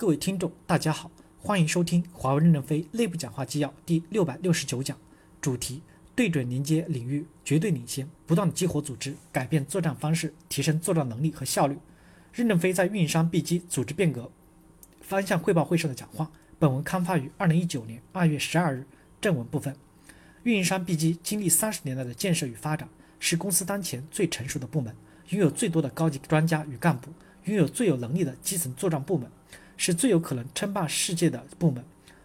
各位听众，大家好，欢迎收听华为任正非内部讲话纪要第六百六十九讲，主题：对准连接领域绝对领先，不断激活组织，改变作战方式，提升作战能力和效率。任正非在运营商 B 机组织变革方向汇报会上的讲话。本文刊发于二零一九年二月十二日。正文部分：运营商 B 机经历三十年来的建设与发展，是公司当前最成熟的部门，拥有最多的高级专家与干部，拥有最有能力的基层作战部门。是最有可能称霸世界的部门，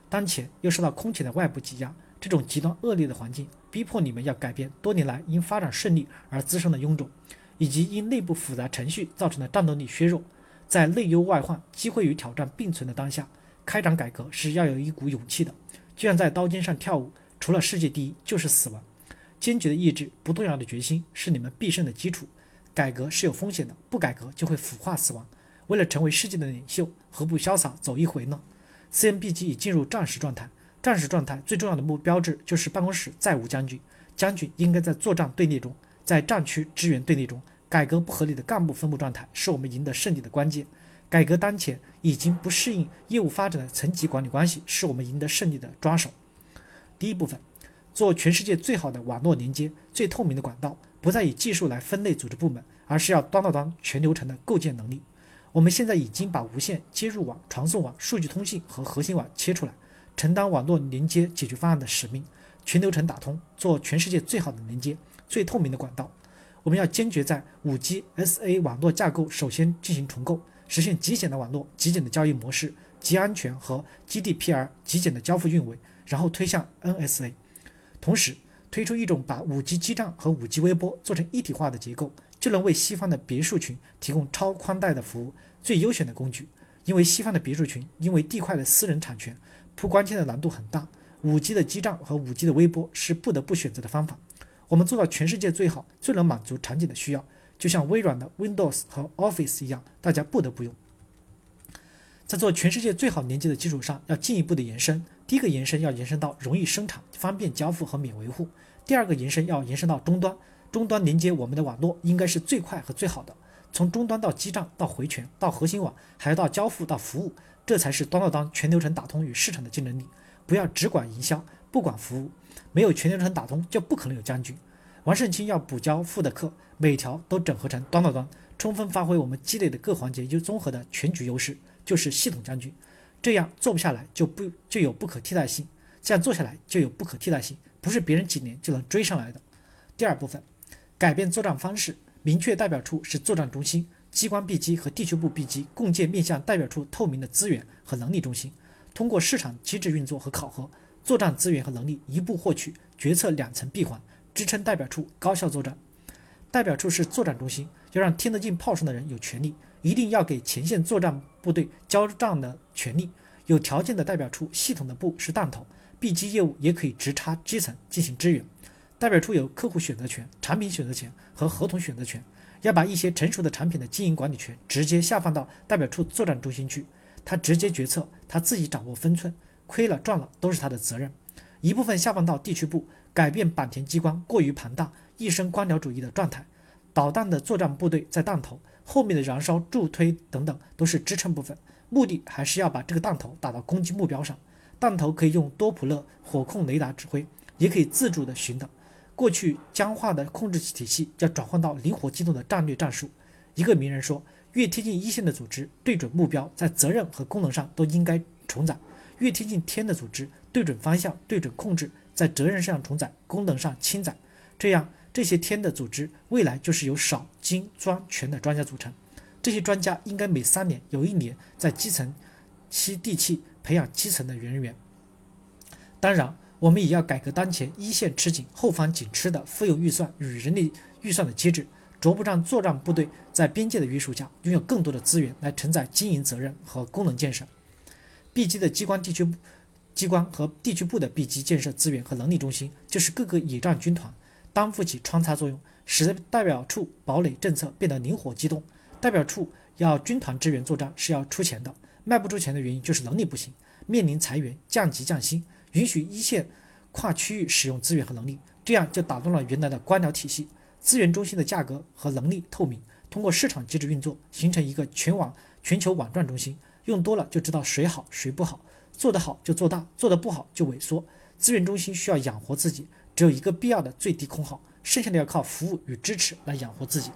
当前又受到空前的外部挤压，这种极端恶劣的环境逼迫你们要改变多年来因发展顺利而滋生的臃肿，以及因内部复杂程序造成的战斗力削弱。在内忧外患、机会与挑战并存的当下，开展改革是要有一股勇气的，就像在刀尖上跳舞，除了世界第一就是死亡。坚决的意志、不动摇的决心是你们必胜的基础。改革是有风险的，不改革就会腐化死亡。为了成为世界的领袖，何不潇洒走一回呢？CMB 机已进入战时状态，战时状态最重要的目标志就是办公室再无将军，将军应该在作战队列中，在战区支援队列中。改革不合理的干部分布状态是我们赢得胜利的关键。改革当前已经不适应业务发展的层级管理关系是我们赢得胜利的抓手。第一部分，做全世界最好的网络连接、最透明的管道，不再以技术来分类组织部门，而是要端到端全流程的构建能力。我们现在已经把无线接入网、传送网、数据通信和核心网切出来，承担网络连接解决方案的使命，全流程打通，做全世界最好的连接、最透明的管道。我们要坚决在 5G SA 网络架构首先进行重构，实现极简的网络、极简的交易模式、极安全和 GDPR 极简的交付运维，然后推向 NSA，同时推出一种把 5G 基站和 5G 微波做成一体化的结构。就能为西方的别墅群提供超宽带的服务，最优选的工具。因为西方的别墅群因为地块的私人产权铺光纤的难度很大，5G 的基站和 5G 的微波是不得不选择的方法。我们做到全世界最好，最能满足场景的需要，就像微软的 Windows 和 Office 一样，大家不得不用。在做全世界最好连接的基础上，要进一步的延伸。第一个延伸要延伸到容易生产、方便交付和免维护；第二个延伸要延伸到终端。终端连接我们的网络应该是最快和最好的，从终端到基站到回传到核心网，还要到交付到服务，这才是端到端全流程打通与市场的竞争力。不要只管营销，不管服务，没有全流程打通就不可能有将军。王胜清要补交付的课，每条都整合成端到端，充分发挥我们积累的各环节优综合的全局优势，就是系统将军。这样做不下来就不就有不可替代性，这样做下来就有不可替代性，不是别人几年就能追上来的。第二部分。改变作战方式，明确代表处是作战中心，机关 B 机和地区部 B 机共建面向代表处透明的资源和能力中心，通过市场机制运作和考核，作战资源和能力一步获取，决策两层闭环，支撑代表处高效作战。代表处是作战中心，要让听得进炮声的人有权利，一定要给前线作战部队交战的权利。有条件的代表处系统的部是弹头，B 机业务也可以直插基层进行支援。代表处有客户选择权、产品选择权和合同选择权，要把一些成熟的产品的经营管理权直接下放到代表处作战中心去，他直接决策，他自己掌握分寸，亏了赚了都是他的责任。一部分下放到地区部，改变坂田机关过于庞大、一身官僚主义的状态，导弹的作战部队在弹头后面的燃烧助推等等都是支撑部分，目的还是要把这个弹头打到攻击目标上。弹头可以用多普勒火控雷达指挥，也可以自主的寻导。过去僵化的控制体系要转换到灵活机动的战略战术。一个名人说：“越贴近一线的组织，对准目标，在责任和功能上都应该重载；越贴近天的组织，对准方向、对准控制，在责任上重载，功能上轻载。这样，这些天的组织未来就是由少、精、专、全的专家组成。这些专家应该每三年有一年在基层吸地气，培养基层的人员。当然。”我们也要改革当前一线吃紧、后方紧吃的富有预算与人力预算的机制，逐步让作战部队在边界的约束下，拥有更多的资源来承载经营责任和功能建设。B 级的机关地区机关和地区部的 B 级建设资源和能力中心，就是各个野战军团，担负起穿插作用，使代表处堡垒政策变得灵活机动。代表处要军团支援作战是要出钱的，卖不出钱的原因就是能力不行，面临裁员、降级降薪。允许一线跨区域使用资源和能力，这样就打动了原来的官僚体系。资源中心的价格和能力透明，通过市场机制运作，形成一个全网全球网赚中心，用多了就知道谁好谁不好，做得好就做大，做得不好就萎缩。资源中心需要养活自己，只有一个必要的最低空号，剩下的要靠服务与支持来养活自己。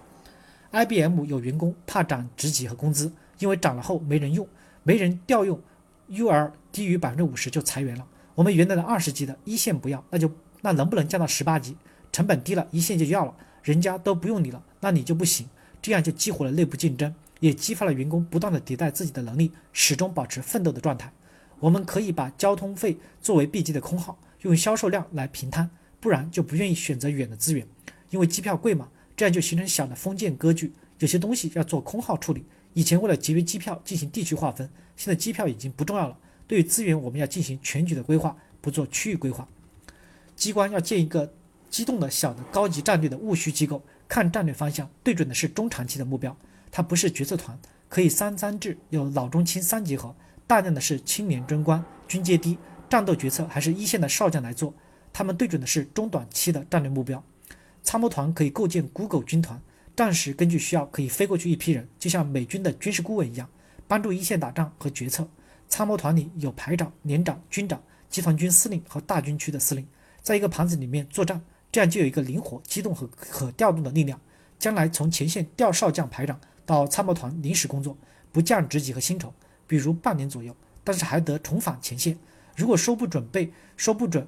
IBM 有员工怕涨职级和工资，因为涨了后没人用，没人调用，UR 低于百分之五十就裁员了。我们原来的二十级的一线不要，那就那能不能降到十八级？成本低了，一线就要了，人家都不用你了，那你就不行。这样就激活了内部竞争，也激发了员工不断的迭代自己的能力，始终保持奋斗的状态。我们可以把交通费作为 B 级的空号，用销售量来平摊，不然就不愿意选择远的资源，因为机票贵嘛。这样就形成小的封建割据，有些东西要做空号处理。以前为了节约机票进行地区划分，现在机票已经不重要了。对于资源，我们要进行全局的规划，不做区域规划。机关要建一个机动的小的高级战略的务虚机构，看战略方向，对准的是中长期的目标。它不是决策团，可以三三制，有老中青三结合。大量的是青年军官，军阶低，战斗决策还是一线的少将来做。他们对准的是中短期的战略目标。参谋团可以构建 Google 军团，战时根据需要可以飞过去一批人，就像美军的军事顾问一样，帮助一线打仗和决策。参谋团里有排长、连长、军长、集团军司令和大军区的司令，在一个盘子里面作战，这样就有一个灵活、机动和可调动的力量。将来从前线调少将、排长到参谋团临时工作，不降职级和薪酬，比如半年左右，但是还得重返前线。如果说不准备，说不准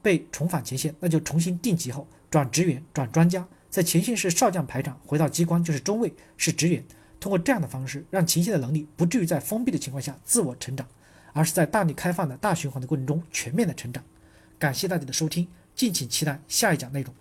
备重返前线，那就重新定级后。转职员，转专家，在前线是少将排长，回到机关就是中尉，是职员。通过这样的方式，让前线的能力不至于在封闭的情况下自我成长，而是在大力开放的大循环的过程中全面的成长。感谢大家的收听，敬请期待下一讲内容。